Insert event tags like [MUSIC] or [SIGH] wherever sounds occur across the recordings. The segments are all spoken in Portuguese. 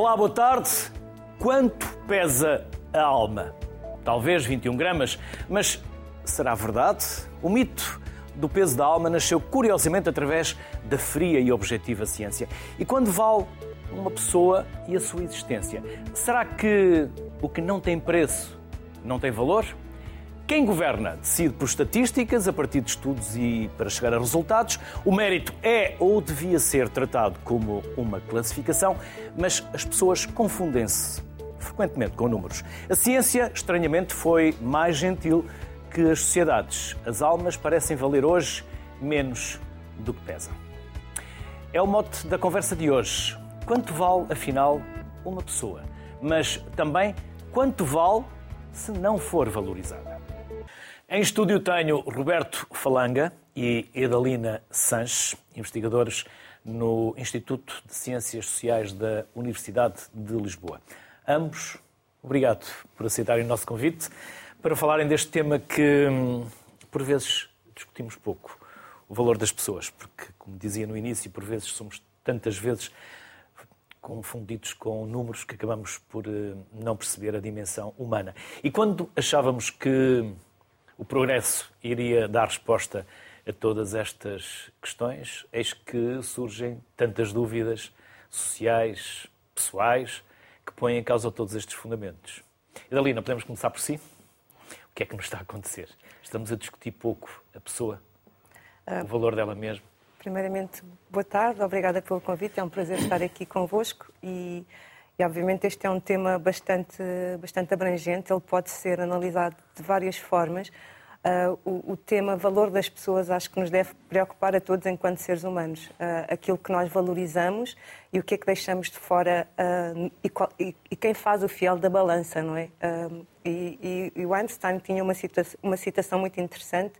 Olá, boa tarde. Quanto pesa a alma? Talvez 21 gramas, mas será verdade? O mito do peso da alma nasceu curiosamente através da fria e objetiva ciência. E quando vale uma pessoa e a sua existência? Será que o que não tem preço não tem valor? Quem governa decide por estatísticas, a partir de estudos e para chegar a resultados. O mérito é ou devia ser tratado como uma classificação, mas as pessoas confundem-se frequentemente com números. A ciência, estranhamente, foi mais gentil que as sociedades. As almas parecem valer hoje menos do que pesam. É o mote da conversa de hoje. Quanto vale, afinal, uma pessoa? Mas também quanto vale se não for valorizada? Em estúdio tenho Roberto Falanga e Edalina Sanches, investigadores no Instituto de Ciências Sociais da Universidade de Lisboa. Ambos, obrigado por aceitarem o nosso convite para falarem deste tema que, por vezes, discutimos pouco, o valor das pessoas, porque, como dizia no início, por vezes somos tantas vezes confundidos com números que acabamos por eh, não perceber a dimensão humana. E quando achávamos que o progresso iria dar resposta a todas estas questões, eis que surgem tantas dúvidas sociais, pessoais, que põem em causa todos estes fundamentos. Idalina, podemos começar por si? O que é que nos está a acontecer? Estamos a discutir pouco a pessoa, o valor dela mesma. Primeiramente, boa tarde, obrigada pelo convite, é um prazer estar aqui convosco e e, obviamente, este é um tema bastante, bastante abrangente, ele pode ser analisado de várias formas. Uh, o, o, tema valor das pessoas acho que nos deve preocupar a todos enquanto seres humanos. Uh, aquilo que nós valorizamos e o que é que deixamos de fora uh, e, qual, e, e, quem faz o fiel da balança, não é? E, e, o Einstein tinha uma, uma citação muito interessante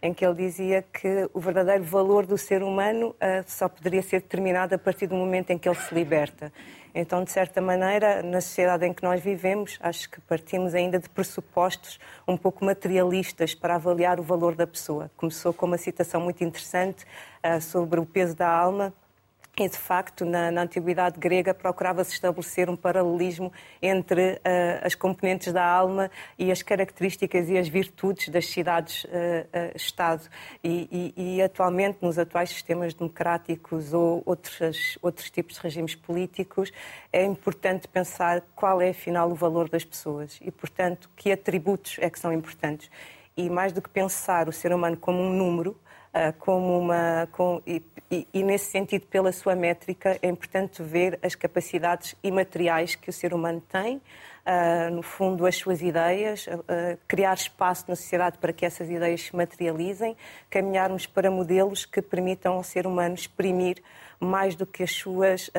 em que ele dizia que o verdadeiro valor do ser humano só poderia ser determinado a partir do momento em que ele se liberta. Então, de certa maneira, na sociedade em que nós vivemos, acho que partimos ainda de pressupostos um pouco materialistas para avaliar o valor da pessoa. Começou com uma citação muito interessante uh, sobre o peso da alma e, de facto, na, na antiguidade grega procurava-se estabelecer um paralelismo entre uh, as componentes da alma e as características e as virtudes das cidades-Estado. Uh, uh, e, e, e, atualmente, nos atuais sistemas democráticos ou outros, outros tipos de regimes políticos, é importante pensar qual é, afinal, o valor das pessoas e, portanto, que atributos é que são importantes. E mais do que pensar o ser humano como um número, como uma. Com, e, e, e, nesse sentido, pela sua métrica, é importante ver as capacidades imateriais que o ser humano tem, uh, no fundo, as suas ideias, uh, criar espaço na sociedade para que essas ideias se materializem, caminharmos para modelos que permitam ao ser humano exprimir mais do que as suas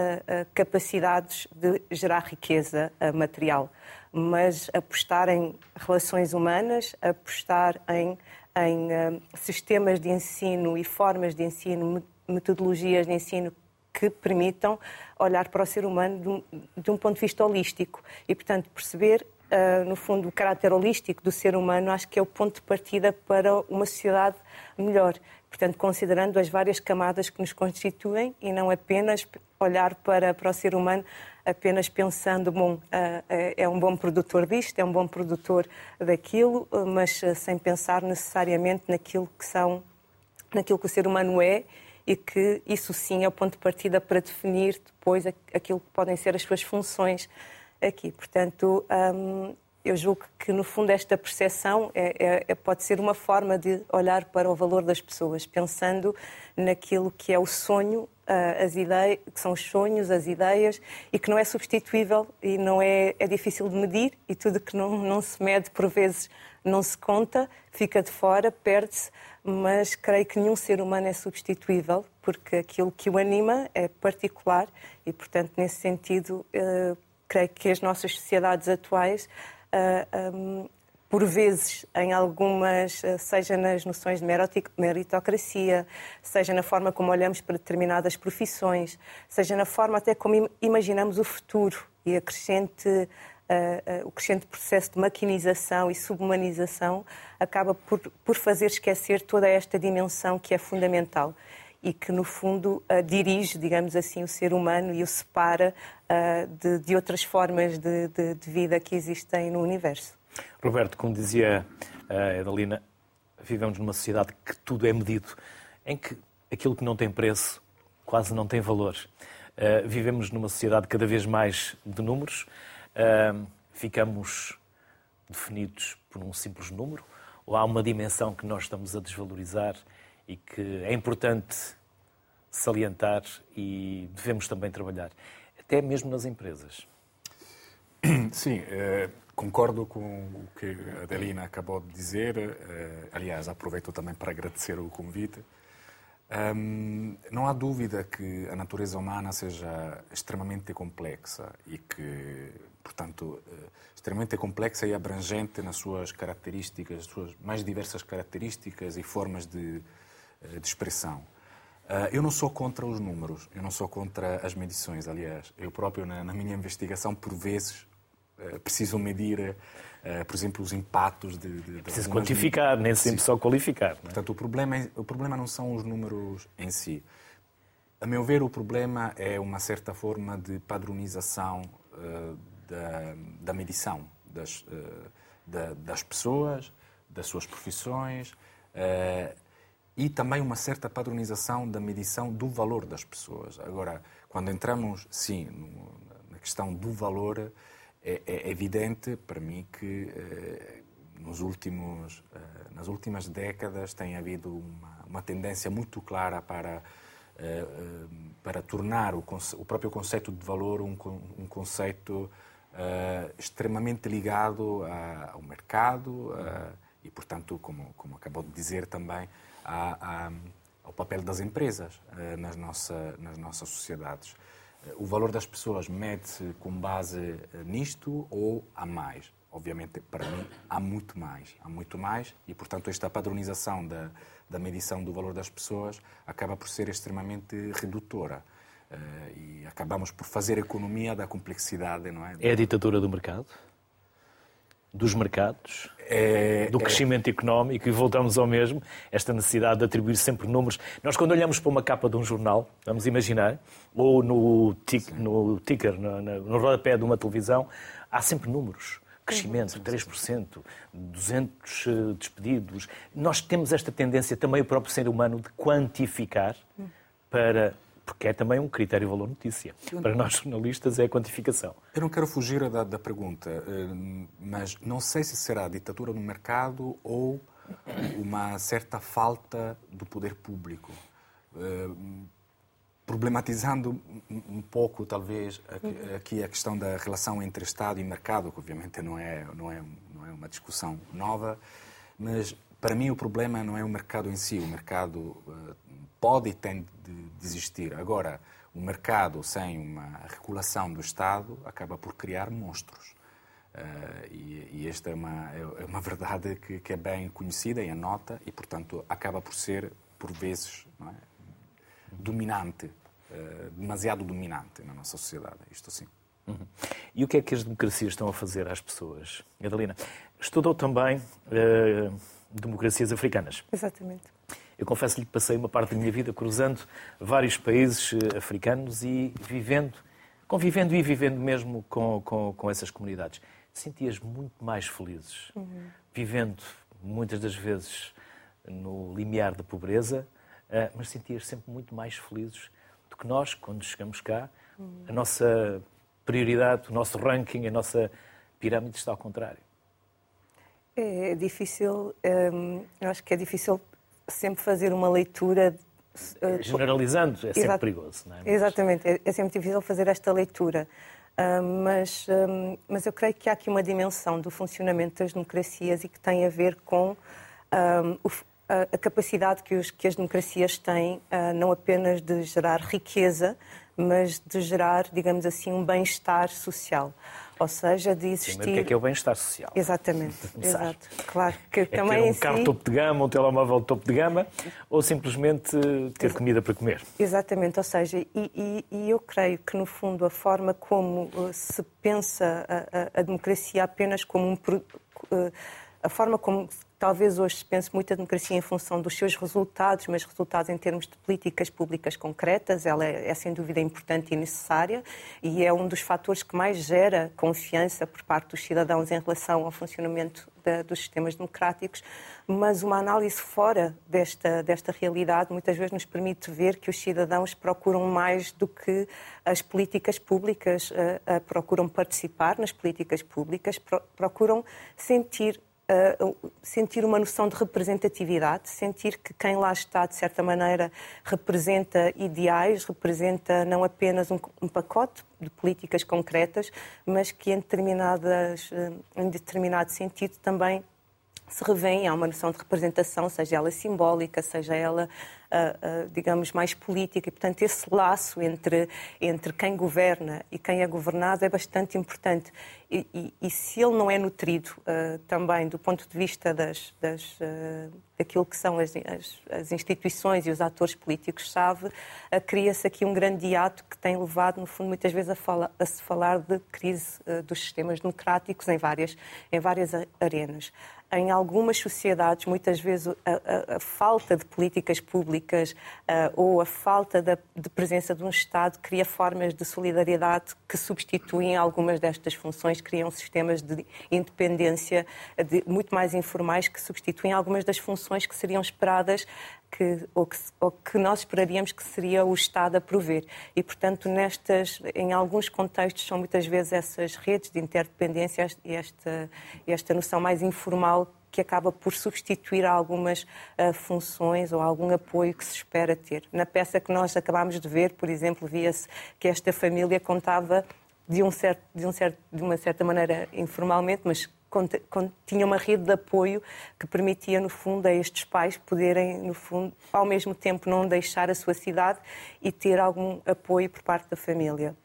capacidades de gerar riqueza material, mas apostar em relações humanas, apostar em em uh, sistemas de ensino e formas de ensino, metodologias de ensino que permitam olhar para o ser humano de um, de um ponto de vista holístico e, portanto, perceber, uh, no fundo, o caráter holístico do ser humano, acho que é o ponto de partida para uma sociedade melhor. Portanto, considerando as várias camadas que nos constituem e não apenas olhar para, para o ser humano apenas pensando, bom, eh, eh, é um bom produtor disto, é um bom produtor daquilo, mas eh, sem pensar necessariamente naquilo que são, naquilo que o ser humano é e que isso sim é o ponto de partida para definir depois aquilo que podem ser as suas funções aqui. Portanto, eu julgo que, no fundo, esta percepção é, é, pode ser uma forma de olhar para o valor das pessoas, pensando naquilo que é o sonho, ah, as ideias, que são os sonhos, as ideias, e que não é substituível e não é, é difícil de medir, e tudo que não, não se mede, por vezes, não se conta, fica de fora, perde-se, mas creio que nenhum ser humano é substituível, porque aquilo que o anima é particular e, portanto, nesse sentido, uh, creio que as nossas sociedades atuais um, por vezes, em algumas, seja nas noções de meritocracia, seja na forma como olhamos para determinadas profissões, seja na forma até como imaginamos o futuro e a crescente, uh, uh, o crescente processo de maquinização e subhumanização acaba por, por fazer esquecer toda esta dimensão que é fundamental. e que, no fundo, uh, dirige, digamos assim, o ser humano e o separa de, de, outras formas de, de, de, vida que existem no universo. Roberto, como dizia a Edalina, vivemos numa sociedade que tudo é medido, em que aquilo que não tem preço quase não tem valor. Uh, vivemos numa sociedade cada vez mais de números, uh, ficamos definidos por um simples número, ou há uma dimensão que nós estamos a desvalorizar e que é importante salientar e devemos também trabalhar, até mesmo nas empresas. Sim, eh, concordo com o que a Adelina acabou de dizer. Eh, aliás, aproveito também para agradecer o convite. Não há dúvida que a natureza humana seja extremamente complexa e que, portanto, eh, extremamente complexa e abrangente nas suas características, suas mais diversas características e formas de, eh, de expressão. Uh, eu não sou contra os números, eu não sou contra as medições, aliás. Eu próprio, na, na minha investigação, por vezes, uh, preciso medir eh, por exemplo, os impactos de. de Preciso quantificar, nem sempre só qualificar. É? Portanto, o problema, é, o problema não são os números em si. A meu ver, o problema é uma certa forma de padronização uh, da, da, medição das, uh, da, das pessoas, das suas profissões uh, e também uma certa padronização da medição do valor das pessoas. Agora, quando entramos, sim, no, na questão do valor, é, é evidente para mim que eh, nos últimos, eh, nas últimas décadas tem havido uma, uma tendência muito clara para, eh, para tornar o, o, próprio conceito de valor um, um conceito extremamente ligado ao mercado e, portanto, como, como acabou de dizer também, a, a, ao papel das empresas nas, nossa, nas nossas sociedades o valor das pessoas mede-se com base eh, nisto ou há mais? Obviamente, para mim, há muito mais. Há muito mais e, portanto, esta padronização da, da medição do valor das pessoas acaba por ser extremamente redutora. Uh, e acabamos por fazer economia da complexidade, não é? É a ditadura do mercado? Dos mercados, é, do é. crescimento é... económico, e voltamos ao mesmo, esta necessidade de atribuir sempre números. Nós, quando olhamos para uma capa de um jornal, vamos imaginar, ou no, tic, no ticker, no, no rodapé de uma televisão, há sempre números. Crescimento, 3%, 200 eh, despedidos. Nós temos esta tendência, também o próprio ser humano, de quantificar para porque é também um critério valor notícia. Para nós jornalistas é a quantificação. Eu não quero fugir da, da pergunta, eh, mas não sei se será a ditadura no mercado ou uma certa falta do poder público. Eh, problematizando um pouco, talvez, aqui a questão da relação entre Estado e mercado, que obviamente não é, não é, não é uma discussão nova, mas para mim o problema não é o mercado em si. O mercado eh, pode e tem de, existir. Agora, o mercado sem uma regulação do Estado acaba por criar monstros. Uh, e, e, esta é uma, é uma [LAUGHS] verdade que, que, é bem conhecida e anota e, portanto, acaba por ser, por vezes, é? dominante, uh, demasiado dominante na nossa sociedade. Isto sim. Uhum. E o que é que as democracias estão a fazer às pessoas? Adelina, estudou também uh, democracias africanas. Exatamente. Eu confesso-lhe que passei uma parte da minha vida cruzando vários países eh, africanos e vivendo, convivendo e vivendo mesmo com, com, com essas comunidades. Sentias muito mais felizes, uhum. vivendo muitas das vezes no limiar da pobreza, eh, mas sentias sempre muito mais felizes do que nós quando chegamos cá. Uhum. A nossa prioridade, o nosso ranking, a nossa pirâmide está ao contrário. É difícil, hum, eu acho que é difícil sempre fazer uma leitura. Uh, Generalizando é sempre perigoso, não é? Exatamente, é, é, sempre difícil fazer esta leitura. Uh, mas, uh, mas eu creio que há aqui uma dimensão do funcionamento das democracias e que tem a ver com o, a, a, capacidade que, os, que, as democracias têm, não apenas de gerar riqueza, mas de gerar, digamos assim, um bem-estar social. Ou seja, de existir. Primeiro, o que é, que é o bem-estar social? Exatamente, [LAUGHS] exato. Claro que é também. Ter um carro si... topo de gama, um telemóvel topo de gama, ou simplesmente ter comida para comer. Exatamente, ou seja, e, e, e, eu creio que, no fundo, a forma como uh, se pensa a, a, a democracia apenas como um. Uh, a forma como talvez hoje se pense muito a democracia em função dos seus resultados, mas resultados em termos de políticas públicas concretas, ela é, é, sem dúvida importante e necessária e é um dos fatores que mais gera confiança por parte dos cidadãos em relação ao funcionamento da, dos sistemas democráticos, mas uma análise fora desta, desta realidade muitas vezes nos permite ver que os cidadãos procuram mais do que as políticas públicas, uh, uh, procuram participar nas políticas públicas, pro, procuram sentir Sentir uma noção de representatividade, sentir que quem lá está, de certa maneira, representa ideais, representa não apenas um, um pacote de políticas concretas, mas que em, determinadas, uh, em determinado sentido também se revêem, há uma noção de representação, seja ela simbólica, seja ela, uh, digamos, mais política. E, portanto, esse laço entre, entre quem governa e quem é governado é bastante importante. E, e, e se ele não é nutrido uh, também do ponto de vista das, das, daquilo que são as, as, as, instituições e os atores políticos-chave, cria-se aqui um grande hiato que tem levado, no fundo, muitas vezes a, fala, a se falar de crise dos sistemas democráticos em várias, em várias arenas em algumas sociedades, muitas vezes a, a, a falta de políticas públicas uh, ou a falta de, presença de um Estado cria formas de solidariedade que substituem algumas destas funções, criam sistemas de independência de, muito mais informais que substituem algumas das funções que seriam esperadas que, ou, que, ou que nós esperaríamos que seria o Estado a prover. E, portanto, nestas, em alguns contextos, são muitas vezes essas redes de interdependência e esta, esta noção mais informal que acaba por substituir algumas uh, funções ou algum apoio que se espera ter. Na peça que nós acabámos de ver, por exemplo, via-se que esta família contava de, um certo, de, um certo, de uma certa maneira informalmente, mas tinha uma rede de apoio que permitia, no fundo, a estes pais poderem, no fundo, ao mesmo tempo não deixar a sua cidade e ter algum apoio por parte da família.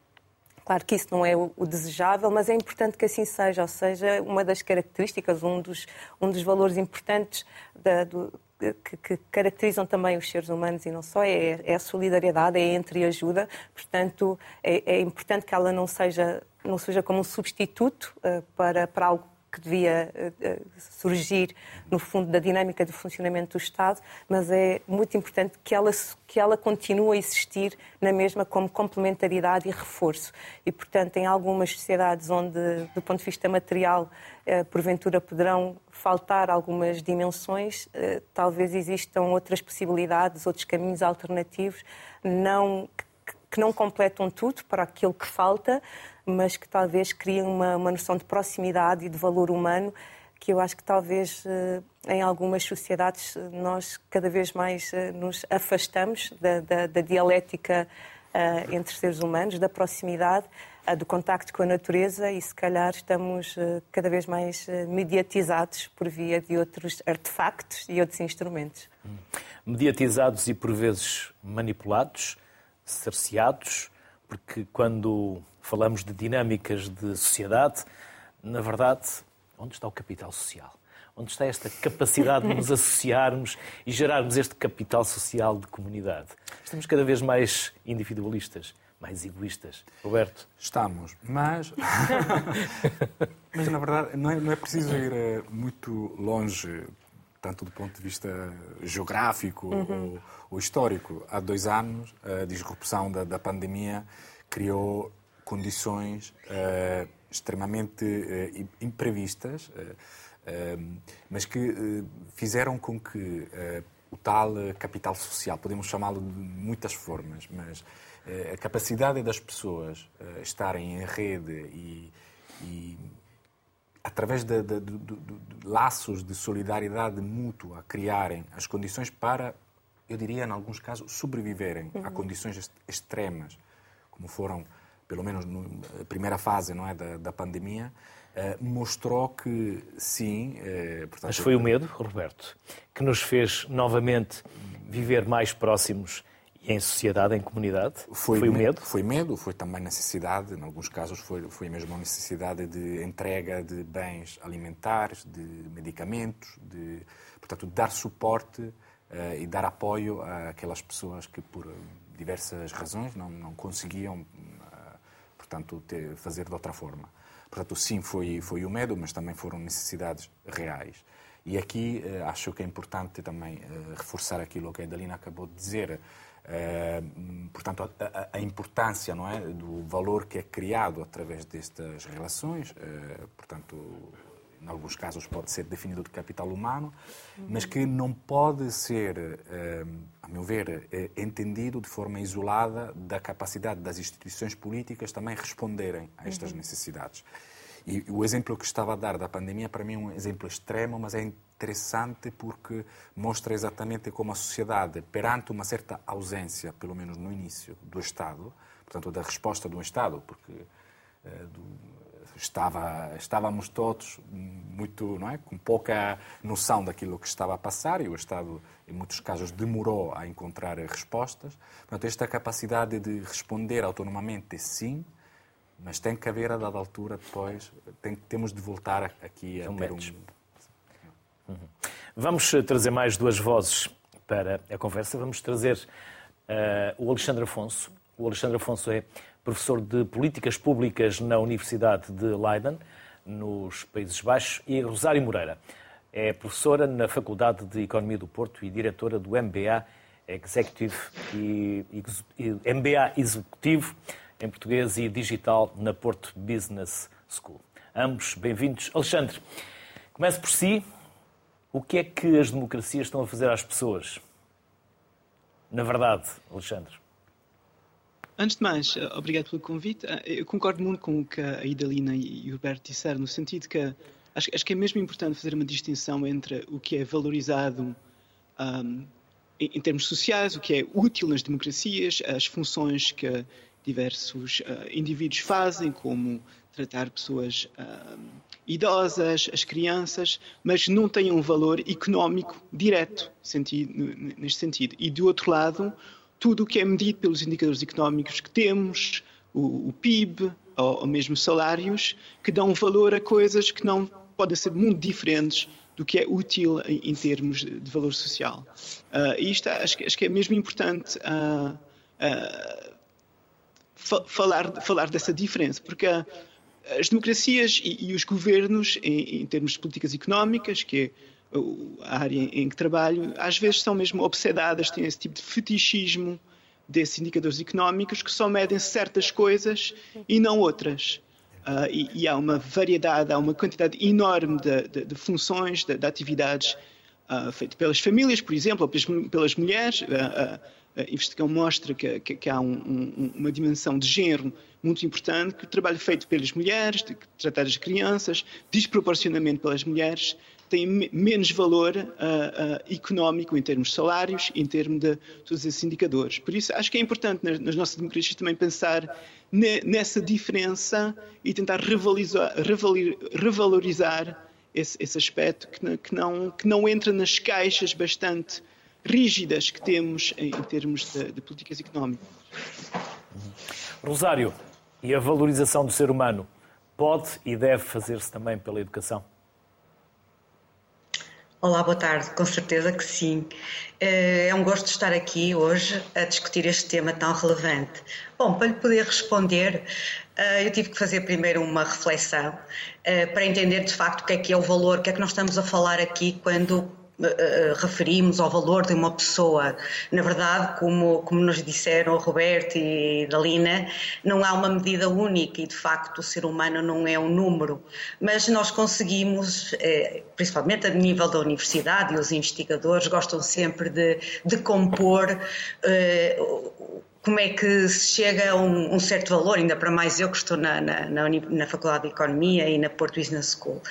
Claro que isso não é o, desejável, mas é importante que assim seja, ou seja, uma das características, um dos, um dos valores importantes da, do, que, que, caracterizam também os seres humanos e não só, é, é a solidariedade, é a entreajuda. Portanto, é, é, importante que ela não seja, não seja como um substituto uh, para, para algo que devia uh, surgir, no fundo, da dinâmica de funcionamento do Estado, mas é muito importante que ela, que ela continue a existir na mesma como complementaridade e reforço. E, portanto, em algumas sociedades onde, do ponto de vista material, uh, porventura poderão faltar algumas dimensões, talvez existam outras possibilidades, outros caminhos alternativos, não que não completam tudo para aquilo que falta, mas que talvez criem uma, uma noção de proximidade e de valor humano que eu acho que talvez eh, em algumas sociedades eh, nós cada vez mais eh, nos afastamos da, da, da dialética entre seres humanos, da proximidade, do contacto com a natureza e se calhar estamos cada vez mais mediatizados por via de outros artefactos e outros instrumentos. Mediatizados e por vezes manipulados, cerceados, porque quando falamos de dinâmicas de sociedade, na verdade, onde está o capital social? Onde está esta capacidade de nos [LAUGHS] associarmos e gerarmos este capital social de comunidade? Estamos cada vez mais individualistas, mais egoístas. Roberto? Estamos, mas. [LAUGHS] [LAUGHS] mas na verdade não é, não é preciso ir eh, muito longe tanto do ponto de vista geográfico uhum. ou, ou, histórico. Há dois anos, a disrupção da, da pandemia criou condições uh, extremamente uh, imprevistas, uh, mas que fizeram com que o tal capital social, podemos chamá-lo de muitas formas, mas a capacidade das pessoas estarem em rede e, e através de, de, de, de, laços de solidariedade mútua, criarem as condições para, eu diria, em alguns casos, sobreviverem uhum. a condições extremas, como foram, pelo menos na primeira fase não é, da, da pandemia, eh, mostrou que sim. Eh, portanto, Mas foi o medo, Roberto, que nos fez novamente viver mais próximos em sociedade, em comunidade? Foi, foi o medo? Foi medo, foi também necessidade, em alguns casos foi, foi mesmo a necessidade de entrega de bens alimentares, de medicamentos, de, portanto, dar suporte uh, e dar apoio àquelas pessoas que, por diversas razões, não, não conseguiam, uh, portanto, ter, fazer de outra forma. Portanto, sim, foi, foi o medo, mas também foram necessidades reais. E aqui uh, acho que é importante também reforçar aquilo que a Dalina acabou de dizer. Uh, portanto, a, a, importância não é, do valor que é criado através destas relações, portanto, em alguns casos pode ser definido de capital humano, mas que não pode ser, eh, a meu ver, eh, entendido de forma isolada da capacidade das instituições políticas também responderem a estas uhum. necessidades. E o exemplo que estava a dar da pandemia, para mim, é um exemplo extremo, mas é interessante porque mostra exatamente como a sociedade, perante uma certa ausência, pelo menos no início, do Estado, portanto, da resposta do Estado, porque eh, do, estava, estávamos todos muito, não é, com pouca noção daquilo que estava a passar e o Estado, em muitos casos, demorou a encontrar respostas. Portanto, esta capacidade de responder autonomamente, sim, mas tem que haver, a dada altura, depois, tem, temos de voltar aqui a ter um... Vamos eh, trazer mais duas vozes para a conversa. Vamos trazer uh, o Alexandre Afonso. O Alexandre Afonso é professor de Políticas Públicas na Universidade de Leiden, nos Países Baixos, e Rosário Moreira. É professora na Faculdade de Economia do Porto e diretora do MBA Executive e, MBA Executivo em português e digital na Porto Business School. Ambos bem-vindos. Alexandre, comece por si. O que é que as democracias estão a fazer às pessoas? Na verdade, Alexandre. Antes de mais, obrigado pelo convite. Eu concordo muito com o que a Idalina e o Roberto disseram, no sentido que acho, acho, que é mesmo importante fazer uma distinção entre o que é valorizado um, em, em, termos sociais, o que é útil nas democracias, as funções que diversos uh, indivíduos fazem, como tratar pessoas uh, idosas, as crianças, mas não têm um valor económico direto sentido, neste sentido. E do outro lado, tudo o que é medido pelos indicadores económicos que temos, o, o PIB, ou, ou, mesmo salários, que dão valor a coisas que não podem ser muito diferentes do que é útil em, em termos de valor social. Uh, e isto acho, acho, que é mesmo importante uh, uh, falar, falar dessa diferença, porque as democracias e, e os governos, em, em termos de políticas económicas, que é a área em que trabalho, às vezes são mesmo obsedadas, têm esse tipo de fetichismo desses indicadores económicos que só medem certas coisas e não outras. Uh, e, e, há uma variedade, há uma quantidade enorme de, de, de funções, de, de atividades uh, feitas pelas famílias, por exemplo, ou pelas, pelas mulheres. Uh, investigação mostra que, que, que há um, um, uma dimensão de género muito importante, que o trabalho feito pelas mulheres, de tratar as crianças, desproporcionalmente pelas mulheres, têm menos valor uh, uh, económico em termos de salários, em termos de todos esses indicadores. Por isso, acho que é importante nas, nas nossas democracias também pensar ne, nessa diferença e tentar revalorizar, revalorizar esse, esse, aspecto que, que, não, que não entra nas caixas bastante rígidas que temos em, termos de, de políticas económicas. Rosário, e a valorização do ser humano pode e deve fazer-se também pela educação? Olá, boa tarde. Com certeza que sim. Eh, é um gosto estar aqui hoje a discutir este tema tão relevante. Bom, para lhe poder responder, eh, eu tive que fazer primeiro uma reflexão eh, para entender de facto o que é que é o valor, o que é que nós estamos a falar aqui quando referimos ao valor de uma pessoa. Na verdade, como, como nos disseram o Roberto e Dalina, não há uma medida única e, de facto, o ser humano não é um número. Mas nós conseguimos, eh, principalmente a nível da universidade, e os investigadores gostam sempre de, de compor eh, como é que se chega a um, um, certo valor, ainda para mais eu que estou na, na, na, na, Faculdade de Economia e na Porto Business School.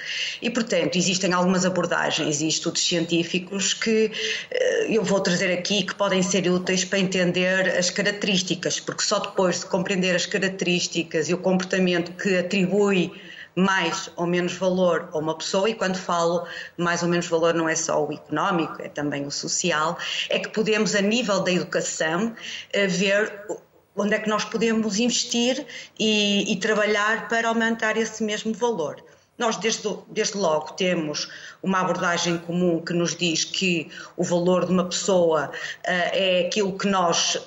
E, portanto, existem algumas abordagens e estudos científicos que eh, eu vou trazer aqui que podem ser úteis para entender as características, porque só depois de compreender as características e o comportamento que atribui mais ou menos valor a uma pessoa, e quando falo mais ou menos valor não é só o económico, é também o social, é que podemos, a nível da educação, eh, ver onde é que nós podemos investir e, e trabalhar para aumentar esse mesmo valor. Nós, desde, desde, logo, temos uma abordagem comum que nos diz que o valor de uma pessoa uh, é aquilo que nós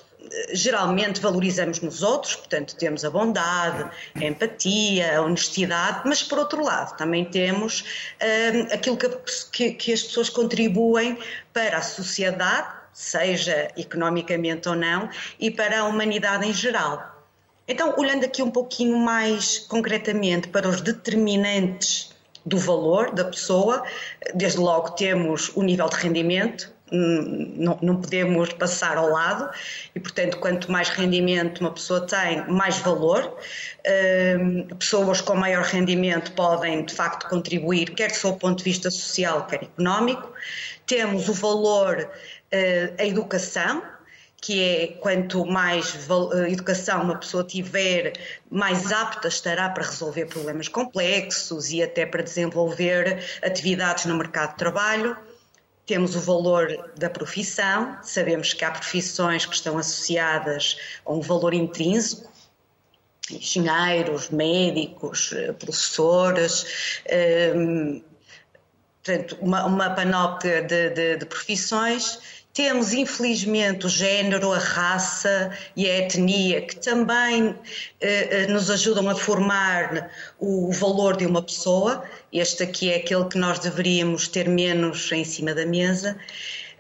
geralmente valorizamos nos outros, portanto temos a bondade, a empatia, a honestidade, mas por outro lado também temos uh, aquilo que, que, que as pessoas contribuem para a sociedade, seja economicamente ou não, e para a humanidade em geral. Então, olhando aqui um pouquinho mais concretamente para os determinantes do valor da pessoa, desde logo temos o nível de rendimento, não, não, podemos passar ao lado e, portanto, quanto mais rendimento uma pessoa tem, mais valor. Uh, pessoas com maior rendimento podem, de facto, contribuir, quer do ponto de vista social, quer económico. Temos o valor, uh, a educação, que é quanto mais eh, educação uma pessoa tiver, mais apta estará para resolver problemas complexos e até para desenvolver atividades no mercado de trabalho. Temos o valor da profissão, sabemos que há profissões que estão associadas a um valor intrínseco, engenheiros, médicos, eh, professores, um, portanto, uma, uma panóplia de, de, de profissões temos, infelizmente, o género, a raça e a etnia, que também eh, eh, nos ajudam a formar o valor de uma pessoa. Este aqui é aquele que nós deveríamos ter menos em cima da mesa.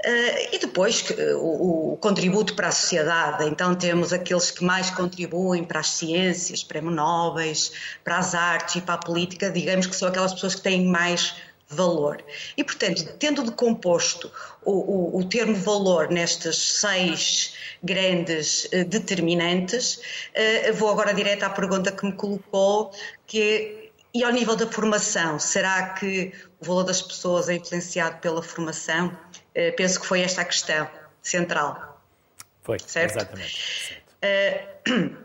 Uh, e depois uh, o, o, contributo para a sociedade. Então temos aqueles que mais contribuem para as ciências, prémio Nobres, para as artes e para a política, digamos que são aquelas pessoas que têm mais valor. E, portanto, tendo decomposto o, o, o termo valor nestas seis grandes uh, determinantes, uh, vou agora direto à pergunta que me colocou, que é, e ao nível da formação, será que o valor das pessoas é influenciado pela formação? Uh, penso que foi esta a questão central. Foi, certo? exatamente. Certo. [CLEARS THROAT]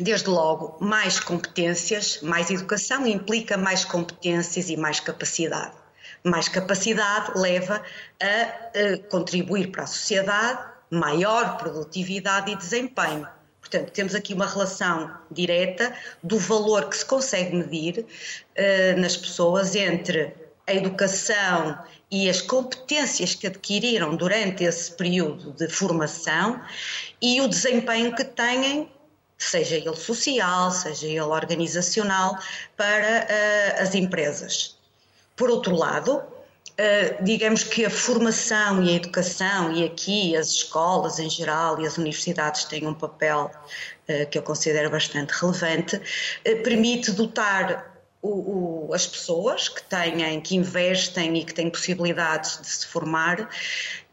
Desde logo, mais competências, mais educação implica mais competências e mais capacidade. Mais capacidade leva a, a contribuir para a sociedade, maior produtividade e desempenho. Portanto, temos aqui uma relação direta do valor que se consegue medir uh, nas pessoas entre a educação e as competências que adquiriram durante esse período de formação e o desempenho que têm seja ele social, seja ele organizacional, para uh, as empresas. Por outro lado, uh, digamos que a formação e a educação, e aqui as escolas em geral e as universidades têm um papel uh, que eu considero bastante relevante, permite dotar o, o, as pessoas que têm, que investem e que têm possibilidades de se formar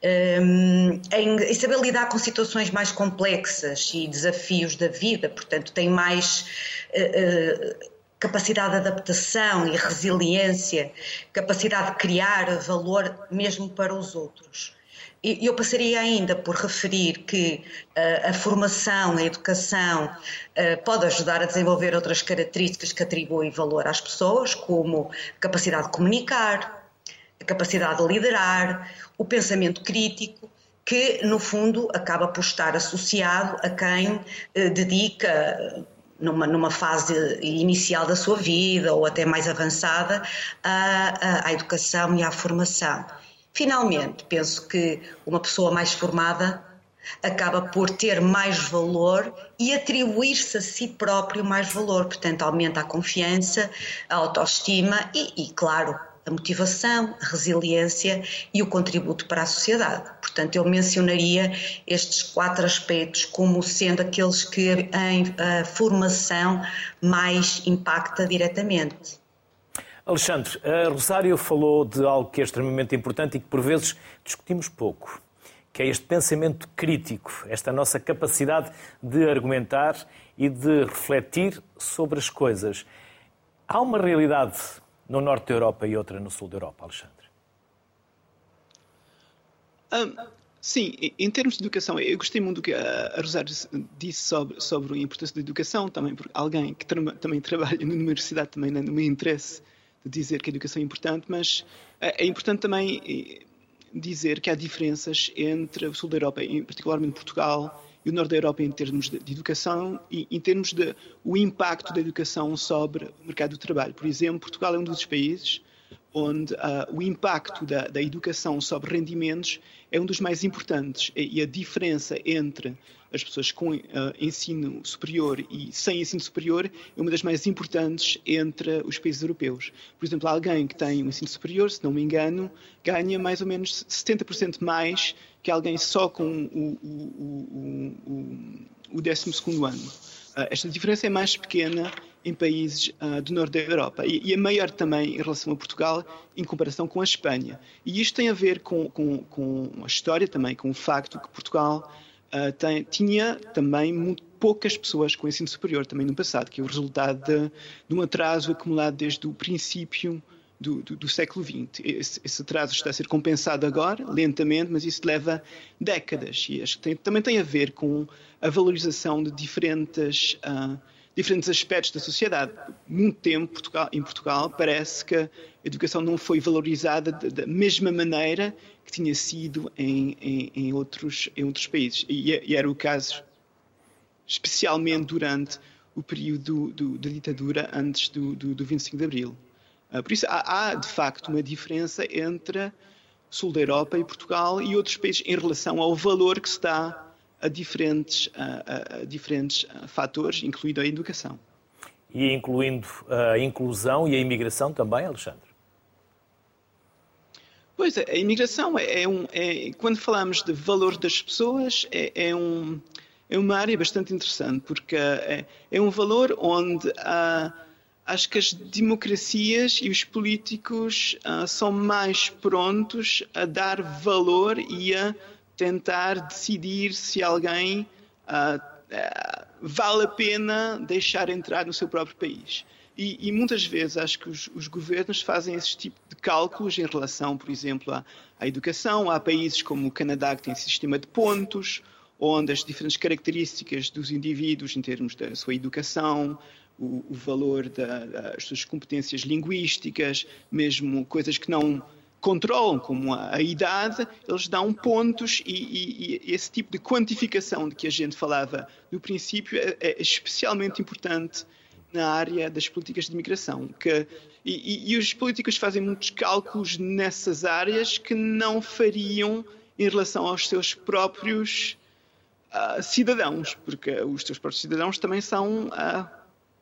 em, em, saber lidar com situações mais complexas e desafios da vida, portanto, tem mais uh, capacidade de adaptação e resiliência, capacidade de criar valor mesmo para os outros. E eu passaria ainda por referir que uh, a formação, a educação uh, pode ajudar a desenvolver outras características que atribuem valor às pessoas, como capacidade de comunicar, a capacidade de liderar, o pensamento crítico, que no fundo acaba por estar associado a quem uh, dedica numa, numa fase inicial da sua vida ou até mais avançada à, à educação e à formação. Finalmente, penso que uma pessoa mais formada acaba por ter mais valor e atribuir-se a si próprio mais valor. Portanto, aumenta a confiança, a autoestima e, e, claro, a motivação, a resiliência e o contributo para a sociedade. Portanto, eu mencionaria estes quatro aspectos como sendo aqueles que a, a formação mais impacta diretamente. Alexandre, a Rosário falou de algo que é extremamente importante e que por vezes discutimos pouco, que é este pensamento crítico, esta nossa capacidade de argumentar e de refletir sobre as coisas. Há uma realidade no norte da Europa e outra no sul da Europa, Alexandre? Um, sim, em termos de educação, eu gostei muito do que a Rosário disse sobre, sobre a importância da educação, também por alguém que tra também [LAUGHS] trabalha na universidade, também no meu interesse de dizer que a educação é importante, mas é, é importante também eh, dizer que há diferenças entre o sul da Europa, particularmente Portugal, e o norte da Europa em termos de, educação e em termos de o impacto da educação sobre o mercado do trabalho. Por exemplo, Portugal é um dos países onde uh, o impacto da, da, educação sobre rendimentos é um dos mais importantes e a diferença entre as pessoas com uh, ensino superior e sem ensino superior é uma das mais importantes entre os países europeus. Por exemplo, alguém que tem um ensino superior, se não me engano, ganha mais ou menos 70% mais que alguém só com o, o, o, o 12 ano. Uh, esta diferença é mais pequena em países uh, do norte da Europa e, e, a maior também em relação a Portugal em comparação com a Espanha. E isto tem a ver com, com, com a história também, com o facto que Portugal uh, tem, tinha também muito poucas pessoas com ensino superior também no passado, que é o resultado de, de um atraso acumulado desde o princípio do, do, do, século XX. Esse, esse, atraso está a ser compensado agora, lentamente, mas isso leva décadas. E acho que tem, também tem a ver com a valorização de diferentes uh, diferentes aspectos da sociedade. Muito tempo Portugal, em Portugal parece que a educação não foi valorizada da mesma maneira que tinha sido em, em, em outros, em outros países. E, e, era o caso especialmente durante o período do, da ditadura antes do, do, do 25 de Abril. Uh, por isso há, há, de facto, uma diferença entre sul da Europa e Portugal e outros países em relação ao valor que se dá a diferentes, a, a diferentes fatores, incluindo a educação. E incluindo a inclusão e a imigração também, Alexandre? Pois é, a imigração é, é um. É, quando falamos de valor das pessoas, é, é, um, é uma área bastante interessante, porque é, é um valor onde ah, acho que as democracias e os políticos ah, são mais prontos a dar valor e a tentar decidir se alguém uh, uh, vale a pena deixar entrar no seu próprio país. E, e muitas vezes acho que os, os, governos fazem esse tipo de cálculos em relação, por exemplo, à, à, educação. Há países como o Canadá que tem sistema de pontos, onde as diferentes características dos indivíduos em termos da sua educação, o, o valor das suas competências linguísticas, mesmo coisas que não controlam, como a, a idade, eles dão pontos e, e, e, esse tipo de quantificação de que a gente falava no princípio é, é especialmente importante na área das políticas de imigração. Que, e, e, os políticos fazem muitos cálculos nessas áreas que não fariam em relação aos seus próprios uh, cidadãos, porque os seus próprios cidadãos também são, uh,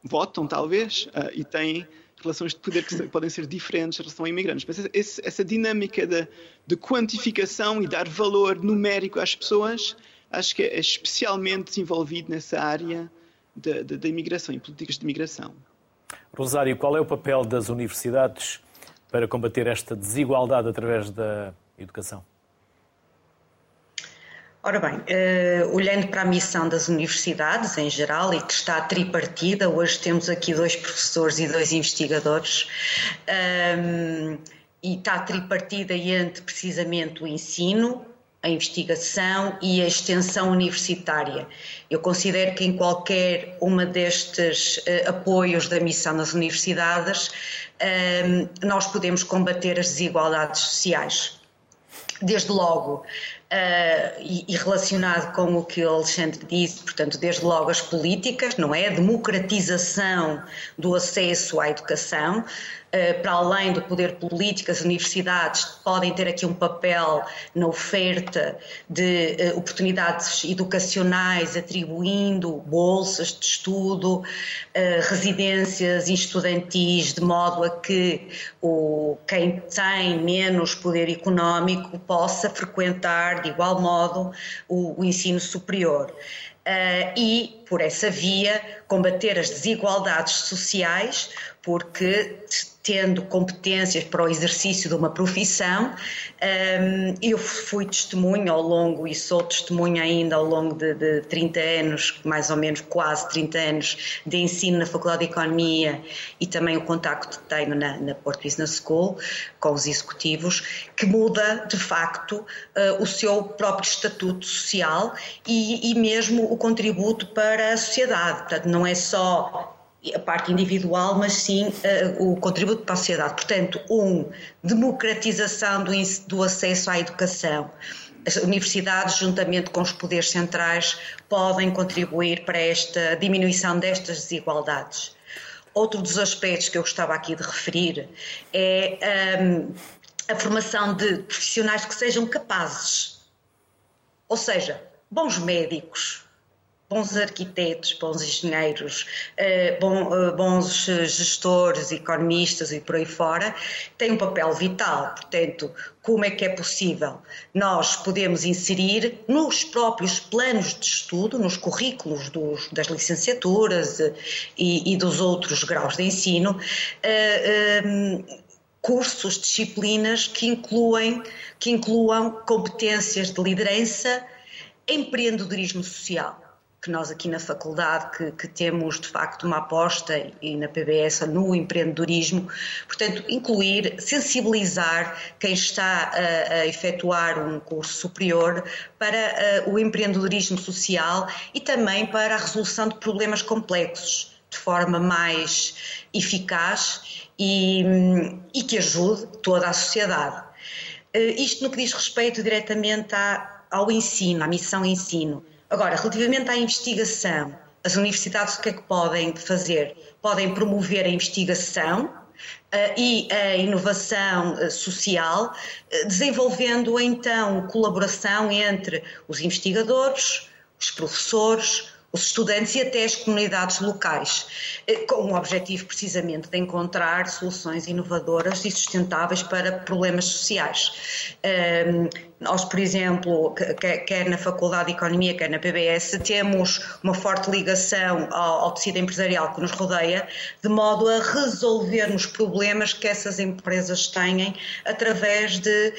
votam talvez, uh, e têm relações de poder que podem ser diferentes em relação a imigrantes. Mas esse, essa dinâmica de, de, quantificação e dar valor numérico às pessoas, acho que é especialmente desenvolvido nessa área da imigração e políticas de imigração. Rosário, qual é o papel das universidades para combater esta desigualdade através da educação? Ora bem, uh, olhando para a missão das universidades em geral e que está tripartida, hoje temos aqui dois professores e dois investigadores, um, ehm, e está tripartida entre precisamente o ensino, a investigação e a extensão universitária. Eu considero que em qualquer uma destes uh, apoios da missão das universidades, ehm, nós podemos combater as desigualdades sociais. Desde logo, Uh, e, e, relacionado com o que o Alexandre disse, portanto, desde logo as políticas, não é? A democratização do acesso à educação, para além do poder político, as universidades podem ter aqui um papel na oferta de eh, oportunidades educacionais, atribuindo bolsas de estudo, eh, residências estudantis, de modo a que o, quem tem menos poder económico possa frequentar de igual modo o, o ensino superior. Uh, e, por essa via, combater as desigualdades sociais, porque tendo competências para o exercício de uma profissão. Eu fui testemunha ao longo, e sou testemunha ainda ao longo de, de 30 anos, mais ou menos quase 30 anos, de ensino na Faculdade de Economia e também o contacto que tenho na, na Port Business School com os executivos, que muda de facto ah, o seu próprio estatuto social e, e mesmo o contributo para a sociedade. Portanto, não é só a parte individual, mas sim uh, o contributo para a sociedade. Portanto, um, democratização do, do acesso à educação. As universidades, juntamente com os poderes centrais, podem contribuir para esta diminuição destas desigualdades. outro dos aspectos que eu gostava aqui de referir é um, a formação de profissionais que sejam capazes, ou seja, bons médicos, bons arquitetos, bons engenheiros, eh, eh, bons gestores, economistas e por aí fora, têm um papel vital. Portanto, como é que é possível nós podemos inserir nos próprios planos de estudo, nos currículos dos, das licenciaturas eh, e, e, dos outros graus de ensino, cursos, disciplinas que incluem, que incluam competências de liderança, empreendedorismo social que nós aqui na faculdade que, que, temos de facto uma aposta e na PBS no empreendedorismo, portanto incluir, sensibilizar quem está a, a efetuar um curso superior para uh, o empreendedorismo social e também para a resolução de problemas complexos de forma mais eficaz e, e que ajude toda a sociedade. Uh, isto no que diz respeito diretamente à, ao ensino, à missão ensino. Agora, relativamente à investigação, as universidades o que é que podem fazer? Podem promover a investigação uh, e a inovação uh, social, uh, desenvolvendo então colaboração entre os investigadores, os professores, os estudantes e até as comunidades locais, com o objetivo precisamente de encontrar soluções inovadoras e sustentáveis para problemas sociais. Nós, por exemplo, quer na Faculdade de Economia, quer na PBS, temos uma forte ligação ao, ao tecido empresarial que nos rodeia, de modo a resolvermos problemas que essas empresas têm através de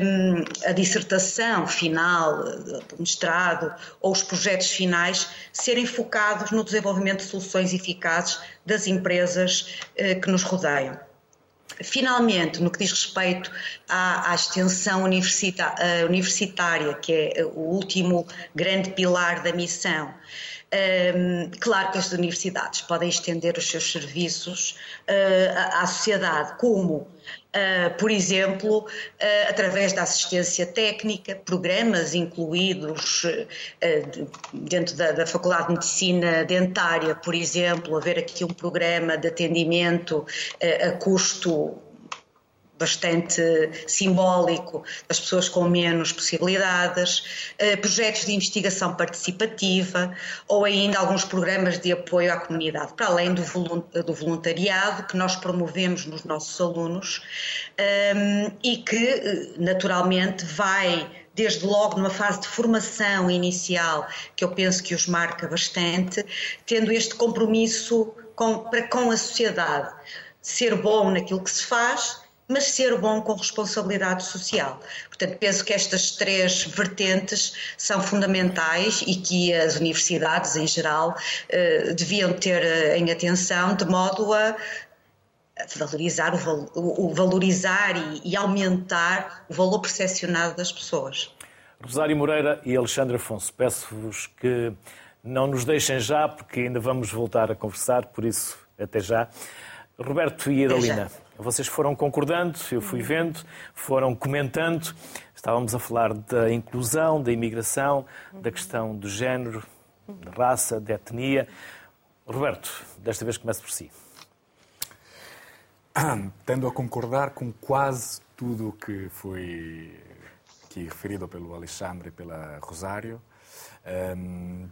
um, a dissertação final, do mestrado ou os projetos finais serem focados no desenvolvimento de soluções eficazes das empresas uh, que nos rodeiam. Finalmente, no que diz respeito à, à extensão universitária, que é o último grande pilar da missão, um, claro que as universidades podem estender os seus serviços uh, à sociedade, como Uh, por exemplo, uh, através da assistência técnica, programas incluídos dentro da, da, Faculdade de Medicina Dentária, por exemplo, haver aqui um programa de atendimento a custo bastante simbólico das pessoas com menos possibilidades, eh, projetos de investigação participativa ou ainda alguns programas de apoio à comunidade, para além do voluntariado que nós promovemos nos nossos alunos ehm, e que eh, naturalmente vai desde logo numa fase de formação inicial, que eu penso que os marca bastante, tendo este compromisso com, para com a sociedade, ser bom naquilo que se faz, mas ser bom com responsabilidade social. Portanto, penso que estas três vertentes são fundamentais e que as universidades, em geral, eh, deviam ter eh, em atenção, de modo a valorizar, o, valorizar e aumentar o valor percepcionado das pessoas. Rosário Moreira e Alexandre Afonso, peço-vos que não nos deixem já, porque ainda vamos voltar a conversar, por isso, até já. Roberto e Adalina, vocês foram concordando, eu fui vendo, foram comentando. Estávamos a falar da inclusão, da imigração, da questão do género, de raça, de etnia. Roberto, desta vez começo por si. [CLEARS THROAT] Tendo a concordar com quase tudo o que foi aqui referido pelo Alexandre e pela Rosário. Um,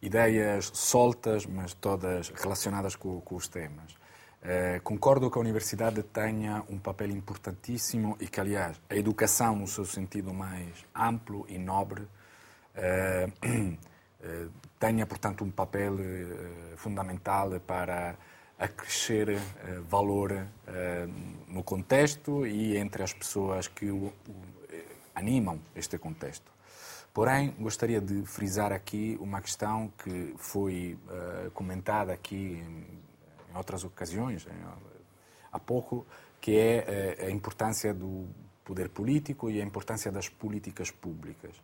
ideias soltas, mas todas relacionadas com, com os temas. Eh, concordo que a universidade tenha um papel importantíssimo e que, aliás, a educação, no seu sentido mais amplo e nobre, eh, [CLEARS THROAT] eh, tenha, portanto, um papel fundamental para acrescer valor no contexto e entre as pessoas que animam este contexto. Porém, gostaria de frisar aqui uma questão que foi comentada aqui em outras ocasiões, há pouco, que é eh, a importância do poder político e a importância das políticas públicas.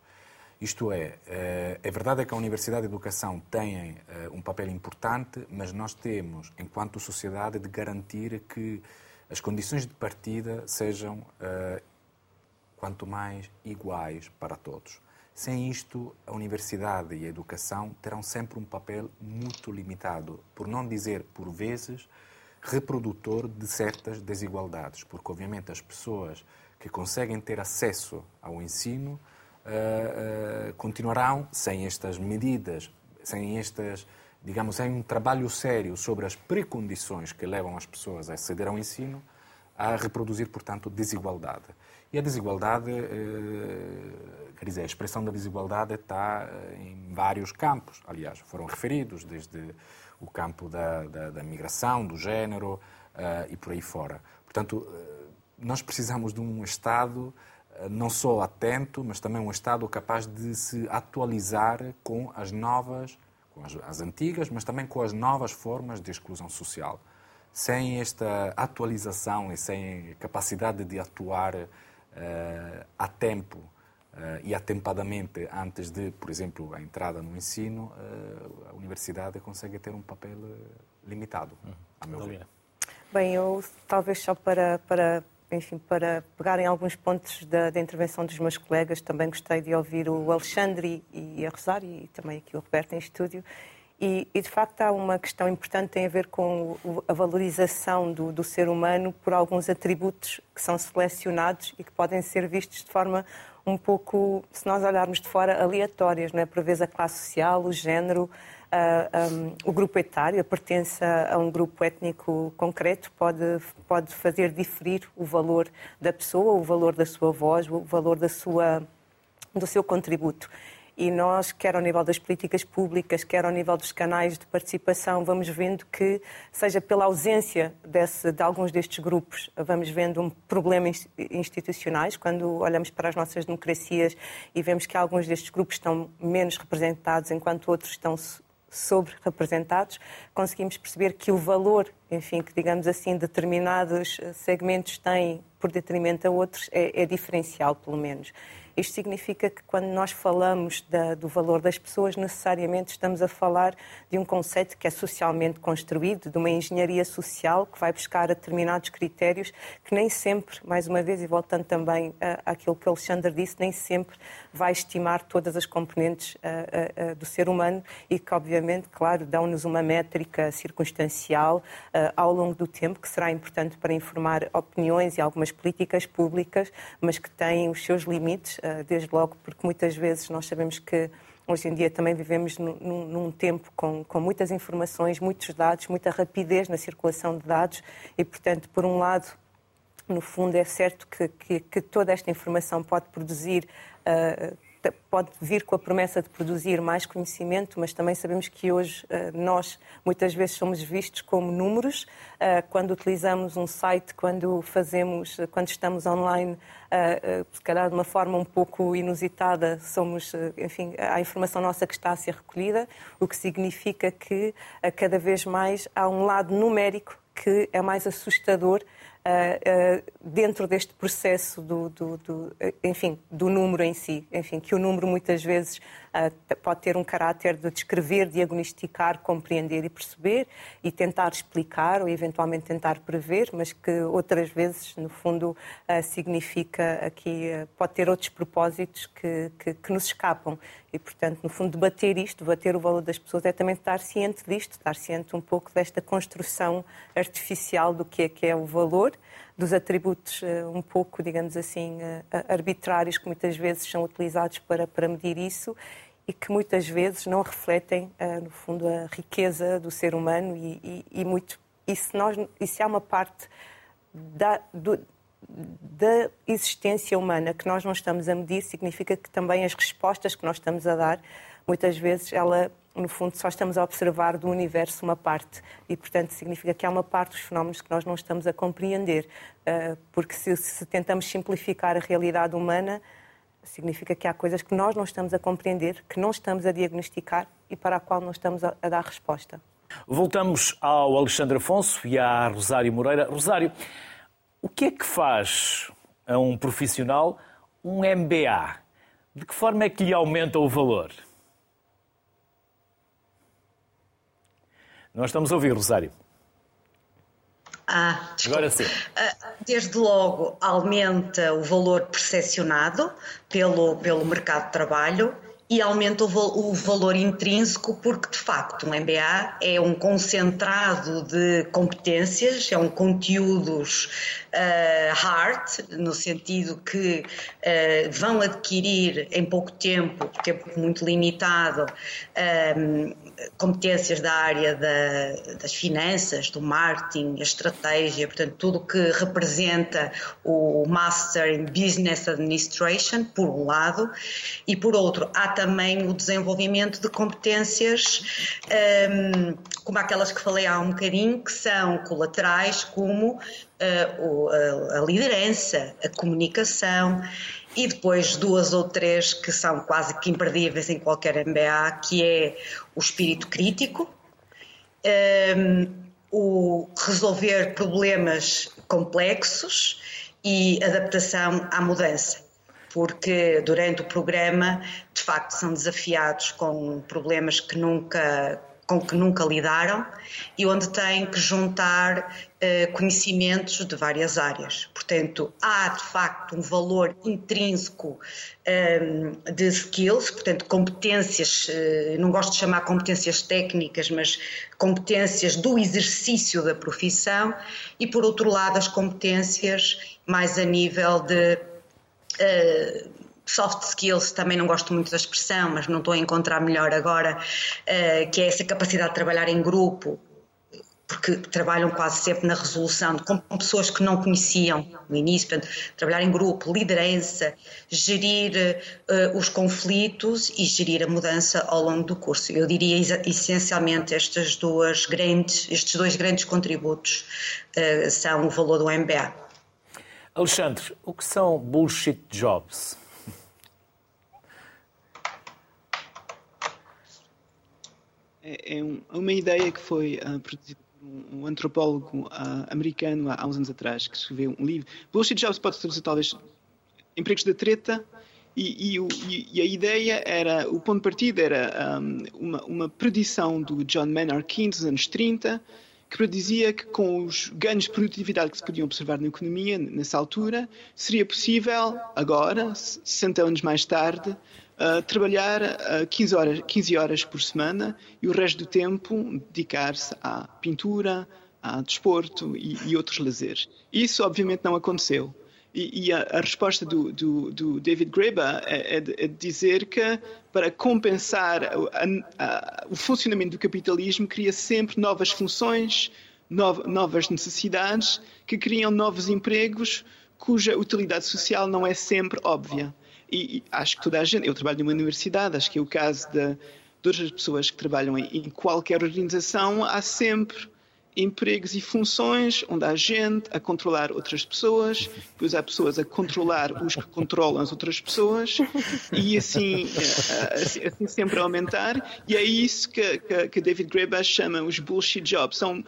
Isto é, eh, é verdade que a Universidade de Educação tem eh, um papel importante, mas nós temos, enquanto sociedade, de garantir que as condições de partida sejam quanto mais iguais para todos. Sem isto, a universidade e a educação terão sempre um papel muito limitado, por não dizer, por vezes, reprodutor de certas desigualdades, porque, obviamente, as pessoas que conseguem ter acesso ao ensino uh, uh, continuarão, sem estas medidas, sem estas, digamos, sem um trabalho sério sobre as precondições que levam as pessoas a aceder ao ensino, a reproduzir, portanto, desigualdade. E a desigualdade, eh, quer dizer, a expressão da desigualdade está eh, em vários campos. Aliás, foram referidos desde o campo da, da, da migração, do género uh, e por aí fora. Portanto, nós precisamos de um Estado não só atento, mas também um Estado capaz de se atualizar com as novas, com as, as antigas, mas também com as novas formas de exclusão social. Sem esta atualização e sem capacidade de atuar uh, a tempo uh, e atempadamente antes de, por exemplo, a entrada no ensino, uh, a universidade consegue ter um papel limitado, a meu ver. Bem, eu talvez só para, para enfim, para pegar em alguns pontos da, da, intervenção dos meus colegas, também gostei de ouvir o Alexandre e a Rosário e também aqui o Roberto em estúdio. E, e, de facto há uma questão importante tem a ver com a valorização do, do, ser humano por alguns atributos que são selecionados e que podem ser vistos de forma um pouco, se nós olharmos de fora, aleatórias, não é? Por vezes a classe social, o género, um, o grupo etário, a pertença a um grupo étnico concreto pode, pode fazer diferir o valor da pessoa, o valor da sua voz, o valor da sua, do seu contributo. E nós, quer ao nível das políticas públicas, quer ao nível dos canais de participação, vamos vendo que, seja pela ausência desse, de alguns destes grupos, vamos vendo um problema institucionais, quando olhamos para as nossas democracias e vemos que alguns destes grupos estão menos representados, enquanto outros estão sobre-representados, conseguimos perceber que o valor, enfim, que digamos assim, determinados segmentos têm por detrimento a outros é, é diferencial, pelo menos. Isto significa que quando nós falamos da, do valor das pessoas, necessariamente estamos a falar de um conceito que é socialmente construído, de uma engenharia social que vai buscar determinados critérios que nem sempre, mais uma vez, e voltando também àquilo que o Alexandre disse, nem sempre vai estimar todas as componentes uh, uh, do ser humano e que, obviamente, claro, dão-nos uma métrica circunstancial uh, ao longo do tempo que será importante para informar opiniões e algumas políticas públicas, mas que têm os seus limites eh, desde logo porque muitas vezes nós sabemos que hoje em dia também vivemos num, num tempo com, com, muitas informações, muitos dados, muita rapidez na circulação de dados e, portanto, por um lado, no fundo, é certo que, que, que toda esta informação pode produzir. Uh, pode vir com a promessa de produzir mais conhecimento, mas também sabemos que hoje eh, nós muitas vezes somos vistos como números. Eh, quando utilizamos um site, quando fazemos, quando estamos online, eh, se calhar de uma forma um pouco inusitada, somos, enfim, a informação nossa que está a ser recolhida, o que significa que cada vez mais há um lado numérico que é mais assustador dentro deste processo do, do, do, enfim, do número em si. Enfim, que o número muitas vezes pode ter um caráter de descrever, diagnosticar, compreender e perceber e tentar explicar ou eventualmente tentar prever, mas que outras vezes, no fundo, uh, significa aqui, pode ter outros propósitos que, que, que nos escapam. E, portanto, no fundo, debater isto, debater o valor das pessoas, é também estar ciente disto, estar ciente um pouco desta construção artificial do que é que é o valor, dos atributos eh, um pouco, digamos assim, eh, arbitrários que muitas vezes são utilizados para, para medir isso e que muitas vezes não refletem, eh, no fundo, a riqueza do ser humano e, e, e muito. E se, nós, e se há uma parte da, do, da existência humana que nós não estamos a medir, significa que também as respostas que nós estamos a dar, muitas vezes, ela, no fundo, só estamos a observar do universo uma parte. E, portanto, significa que há uma parte dos fenómenos que nós não estamos a compreender. Ah, porque se, se tentamos simplificar a realidade humana, significa que há coisas que nós não estamos a compreender, que não estamos a diagnosticar e para a qual não estamos a, a dar resposta. Voltamos ao Alexandre Afonso e à Rosário Moreira. Rosário, o que é que faz a um profissional um MBA? De que forma é que lhe aumenta o valor? Nós estamos a ouvir, Rosário. Ah, Agora sim. Ah, desde logo, aumenta o valor percepcionado pelo, pelo mercado de trabalho e aumenta o, valor intrínseco, porque de facto um MBA é um concentrado de competências, é um conteúdos uh, hard, no sentido que uh, vão adquirir em pouco tempo, tempo muito limitado, um, competências da área da, das finanças, do marketing, a estratégia, portanto, tudo o que representa o Master in Business Administration, por um lado, e por outro, há também o desenvolvimento de competências um, como aquelas que falei há um bocadinho, que são colaterais, como uh, a liderança, a comunicação e depois duas ou três que são quase que imperdíveis em qualquer MBA, que é o espírito crítico, um, o resolver problemas complexos e adaptação à mudança. Porque durante o programa, de facto, são desafiados com problemas que nunca com que nunca lidaram e onde têm que juntar uh, conhecimentos de várias áreas. Portanto, há de facto um valor intrínseco ehm, de skills, portanto, competências, uh, não gosto de chamar competências técnicas, mas competências do exercício da profissão e, por outro lado, as competências mais a nível de. Uh, soft skills, também não gosto muito da expressão, mas não estou a encontrar melhor agora, uh, que é essa capacidade de trabalhar em grupo, porque trabalham quase sempre na resolução, com pessoas que não conheciam no início, portanto, trabalhar em grupo, liderança, gerir uh, os conflitos e gerir a mudança ao longo do curso. Eu diria essencialmente estas duas grandes, estes dois grandes contributos uh, são o valor do MBA. Alexandre, o que são bullshit jobs? É, é, um, uma ideia que foi uh, produzida por um, um antropólogo uh, americano há, uns anos atrás, que escreveu um livro. Bullshit Jobs pode traduzir talvez empregos da treta, e, e, e, a ideia era, o ponto de partida era um, uma, uma, predição do John Maynard Keynes dos anos 30, que predizia que com os ganhos de produtividade que se podiam observar na economia nessa altura, seria possível, agora, 60 anos mais tarde, uh, trabalhar uh, 15, horas, 15 horas por semana e o resto do tempo dedicar-se à pintura, a desporto e, e, outros lazeres. Isso, obviamente, não aconteceu. E, e a, a, resposta do, do, do David Graeber é, é, é, dizer que, para compensar a, a, o funcionamento do capitalismo, cria sempre novas funções, novas necessidades, que criam novos empregos cuja utilidade social não é sempre óbvia. E, e, acho que toda a gente, eu trabalho numa universidade, acho que é o caso de, de outras pessoas que trabalham em, em qualquer organização, há sempre empregos e funções onde há gente a controlar outras pessoas, depois há pessoas a controlar os que controlam as outras pessoas e assim, eh, assim, assim sempre a aumentar. E é isso que, que, que David Graeber chama os bullshit jobs. São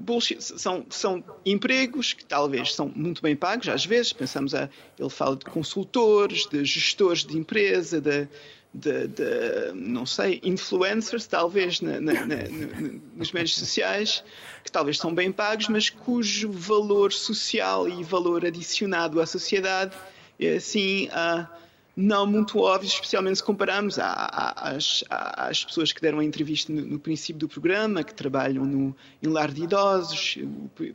bullshit, são, são empregos que talvez são muito bem pagos, às vezes, pensamos a, ele fala de consultores, de gestores de empresa, de, de, de não sei, influencers, talvez, na, na, na, nos meios sociais, que talvez são bem pagos, mas cujo valor social e valor adicionado à sociedade é assim... Uh, não muito óbvios, especialmente se compararmos às, às pessoas que deram a entrevista no, no, princípio do programa, que trabalham no, em lar de idosos,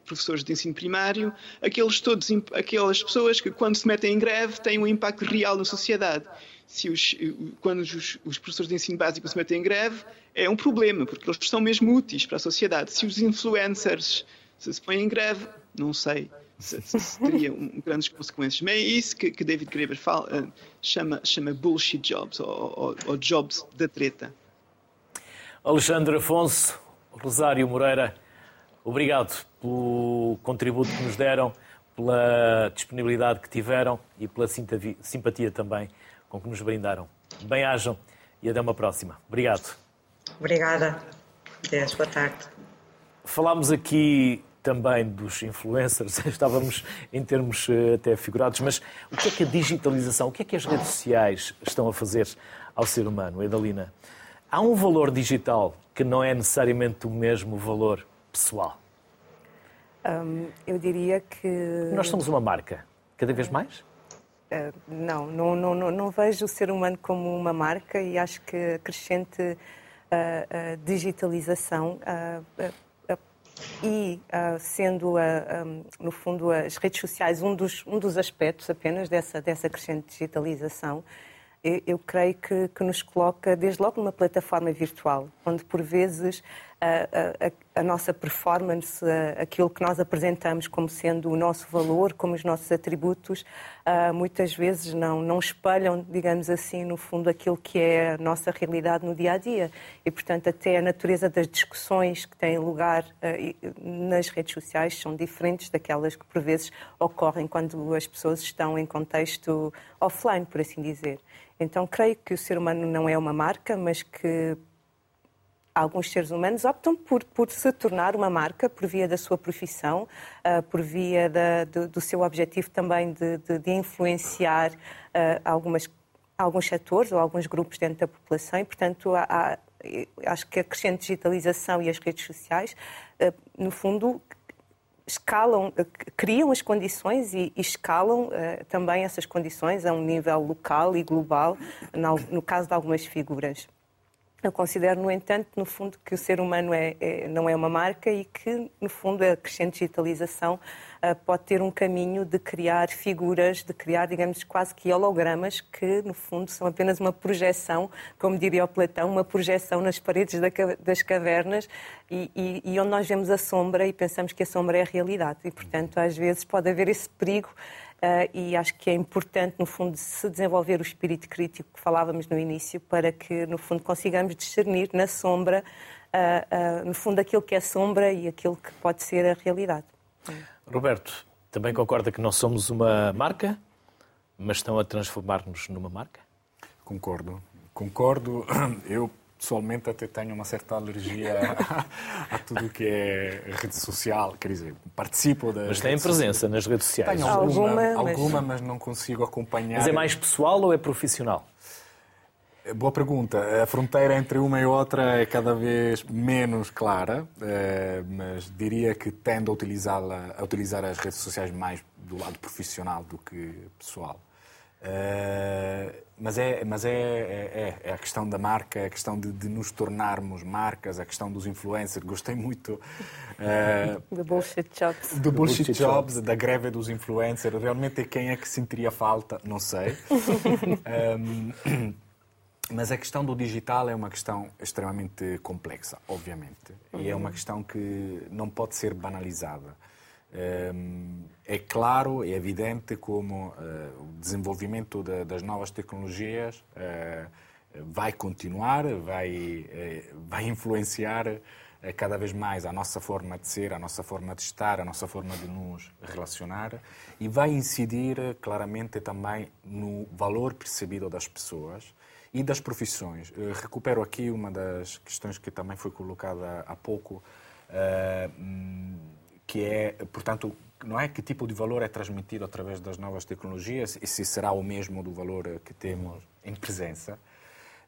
professores de ensino primário, aqueles todos, aquelas pessoas que quando se metem em greve têm um impacto real na sociedade. Se os, quando os, os professores de ensino básico se metem em greve, é um problema, porque eles são mesmo úteis para a sociedade. Se os influencers se, se põem em greve, não sei se, se teria um, grandes consequências. Mas é isso que, que David Graeber fala, uh, chama, chama bullshit jobs, ou, ou, ou jobs da treta. Alexandre Afonso, Rosário Moreira, obrigado pelo contributo que nos deram, pela disponibilidade que tiveram e pela simpatia também com que nos brindaram. Bem-ajam e até uma próxima. Obrigado. Obrigada. Deus, boa tarde. Falámos aqui também dos influencers, [LAUGHS] estávamos em termos eh, até figurados, mas o que é que a digitalização, o que é que as redes sociais estão a fazer ao ser humano, Edalina? Há um valor digital que não é necessariamente o mesmo valor pessoal? Um, eu diria que. Nós somos uma marca, cada vez mais? Uh, não, não, não, não, vejo o ser humano como uma marca e acho que a crescente uh, uh, digitalização e sendo, no fundo, as redes sociais um dos, um dos aspectos apenas dessa, dessa crescente digitalização, eu creio que, que, nos coloca desde logo numa plataforma virtual, onde por vezes a, a, a, nossa performance, aquilo que nós apresentamos como sendo o nosso valor, como os nossos atributos, muitas vezes não, não espelham, digamos assim, no fundo, aquilo que é a nossa realidade no dia a dia. E, portanto, até a natureza das discussões que têm lugar nas redes sociais são diferentes daquelas que por vezes ocorrem quando as pessoas estão em contexto offline, por assim dizer. Então, creio que o ser humano não é uma marca, mas que alguns seres humanos optam por, por se tornar uma marca por via da sua profissão, uh, por via da, do, do, seu objetivo também de, de, de influenciar uh, algumas, alguns setores ou alguns grupos dentro da população e, portanto, há, há, acho que a crescente digitalização e as redes sociais, uh, no fundo, escalam, criam as condições e, escalam também essas condições a um nível local e global, no, no caso de algumas figuras. Eu considero, no entanto, no fundo, que o ser humano é, é, não é uma marca e que, no fundo, a crescente digitalização uh, pode ter um caminho de criar figuras, de criar, digamos, quase que hologramas, que, no fundo, são apenas uma projeção, como diria o Platão, uma projeção nas paredes da, das cavernas e, e, e onde nós vemos a sombra e pensamos que a sombra é a realidade. E, portanto, às vezes pode haver esse perigo e acho que é importante, no fundo, se desenvolver o espírito crítico que falávamos no início, para que, no fundo, consigamos discernir na sombra, uh, uh, no fundo, aquilo que é sombra e aquilo que pode ser a realidade. Roberto, também concorda que não somos uma marca, mas estão a transformar-nos numa marca? Concordo. Concordo. Eu pessoalmente até tenho uma certa alergia a, [LAUGHS] a tudo que é rede social, quer dizer, participo das Mas tem presença nas redes sociais? Tenho alguma, alguma, alguma mas... mas não consigo acompanhar. Mas é mais pessoal ou é profissional? Boa pergunta. A fronteira entre uma e outra é cada vez menos clara, eh, mas diria que tendo a, utilizá-la, a utilizar as redes sociais mais do lado profissional do que pessoal. Uh, mas é, mas é, é, é, a questão da marca, é a questão de, de, nos tornarmos marcas, a questão dos influencers. Gostei muito uh, [LAUGHS] do bullshit jobs. Do bullshit, jobs, da greve dos influencers. Realmente quem é que sentiria falta, não sei. um, [LAUGHS] mas a questão do digital é uma questão extremamente complexa, obviamente. E é uma questão que não pode ser banalizada. Ehm, é claro, é evidente como eh, o desenvolvimento das novas tecnologias eh, vai continuar, vai, eh, vai influenciar cada vez mais a nossa forma de ser, a nossa forma de estar, a nossa forma de nos relacionar e vai incidir claramente também no valor percebido das pessoas e das profissões. recupero aqui uma das questões que também foi colocada há pouco que é, portanto, não é que tipo de valor é transmitido através das novas tecnologias e se será o mesmo do valor que temos em presença.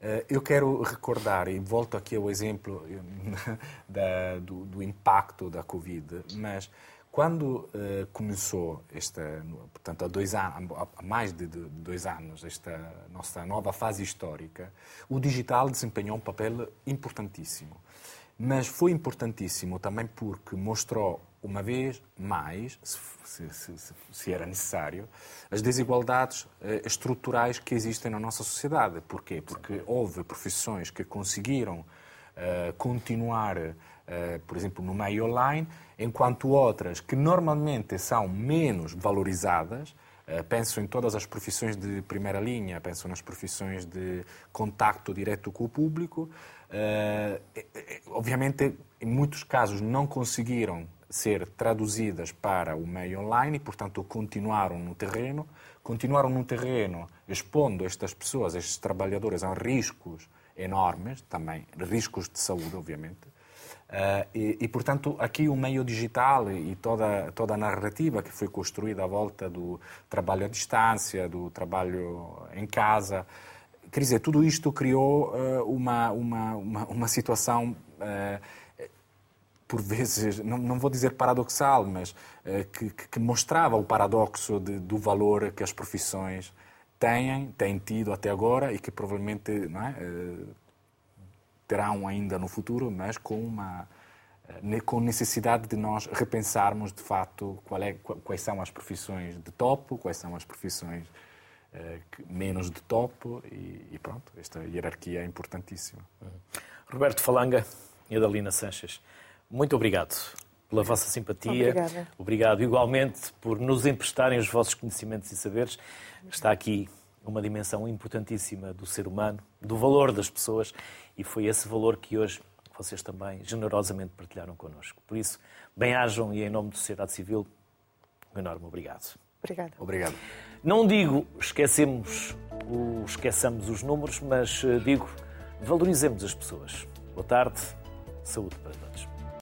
Eh, eu quero recordar, e volto aqui ao exemplo [LAUGHS] da, do, do, impacto da Covid, mas quando começou esta, portanto, há, dois anos, há mais de dois anos, esta nossa nova fase histórica, o digital desempenhou um papel importantíssimo. Mas foi importantíssimo também porque mostrou uma vez mais, se, se, se, se era necessário, as desigualdades eh, estruturais que existem na nossa sociedade. Porquê? Porque houve profissões que conseguiram eh, continuar, eh, por exemplo, no meio online, enquanto outras que normalmente são menos valorizadas, penso em todas as profissões de primeira linha, penso nas profissões de contacto direto com o público, obviamente, em muitos casos não conseguiram ser traduzidas para o meio online e, portanto, continuaram no terreno, continuaram no terreno expondo estas pessoas, estes trabalhadores a riscos enormes, também riscos de saúde, obviamente. Uh, e, e, portanto, aqui o meio digital e toda, toda a narrativa que foi construída à volta do trabalho à distância, do trabalho em casa, quer dizer, tudo isto criou uh, uma, uma, uma, uma situação uh, por vezes, não, não vou dizer paradoxal, mas que, que, mostrava o paradoxo de, do valor que as profissões têm, têm tido até agora e que provavelmente é, terão ainda no futuro, mas com uma com necessidade de nós repensarmos de facto é, quais são as profissões de topo, quais são as profissões menos de topo e, e, pronto, esta hierarquia é importantíssima. Roberto Falanga e Adalina Sanches, muito obrigado pela vossa simpatia. Obrigada. Obrigado igualmente por nos emprestarem os vossos conhecimentos e saberes. Está aqui uma dimensão importantíssima do ser humano, do valor das pessoas e foi esse valor que hoje vocês também generosamente partilharam connosco. Por isso, bem-ajam e em nome da sociedade civil, um enorme obrigado. Obrigada. Obrigado. Não digo esquecemos, o, esqueçamos os números, mas eh, digo valorizemos as pessoas. Boa tarde, saúde para todos.